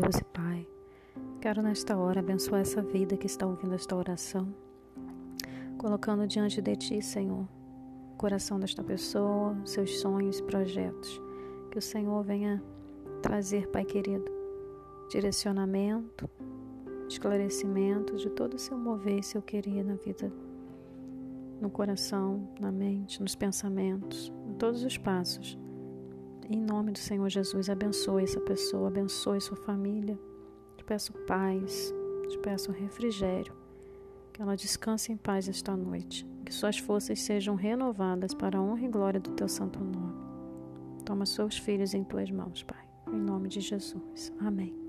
Deus e Pai, quero nesta hora abençoar essa vida que está ouvindo esta oração, colocando diante de Ti, Senhor, o coração desta pessoa, seus sonhos projetos. Que o Senhor venha trazer, Pai querido, direcionamento, esclarecimento de todo o seu mover e seu querer na vida, no coração, na mente, nos pensamentos, em todos os passos em nome do Senhor Jesus, abençoe essa pessoa, abençoe sua família. Te peço paz, te peço refrigério. Que ela descanse em paz esta noite. Que suas forças sejam renovadas para a honra e glória do teu santo nome. Toma seus filhos em tuas mãos, Pai. Em nome de Jesus. Amém.